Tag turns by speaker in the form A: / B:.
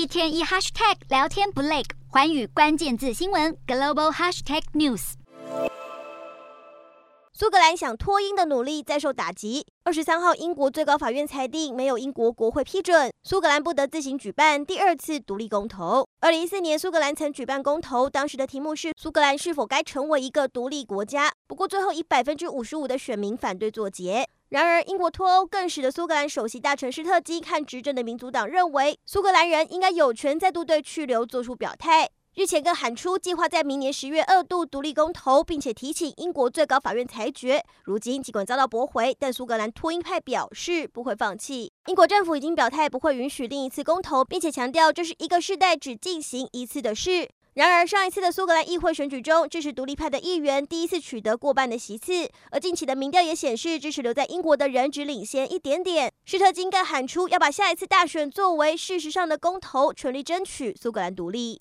A: 一天一 hashtag 聊天不累，寰宇关键字新闻 global hashtag news。
B: 苏格兰想脱英的努力再受打击。二十三号，英国最高法院裁定，没有英国国会批准，苏格兰不得自行举办第二次独立公投。二零一四年，苏格兰曾举办公投，当时的题目是苏格兰是否该成为一个独立国家。不过，最后以百分之五十五的选民反对作结。然而，英国脱欧更使得苏格兰首席大臣施特金和执政的民主党认为，苏格兰人应该有权再度对去留做出表态。日前更喊出计划在明年十月二度独立公投，并且提请英国最高法院裁决。如今尽管遭到驳回，但苏格兰脱英派表示不会放弃。英国政府已经表态不会允许另一次公投，并且强调这是一个世代只进行一次的事。然而上一次的苏格兰议会选举中，支持独立派的议员第一次取得过半的席次，而近期的民调也显示支持留在英国的人只领先一点点。施特金更喊出要把下一次大选作为事实上的公投，全力争取苏格兰独立。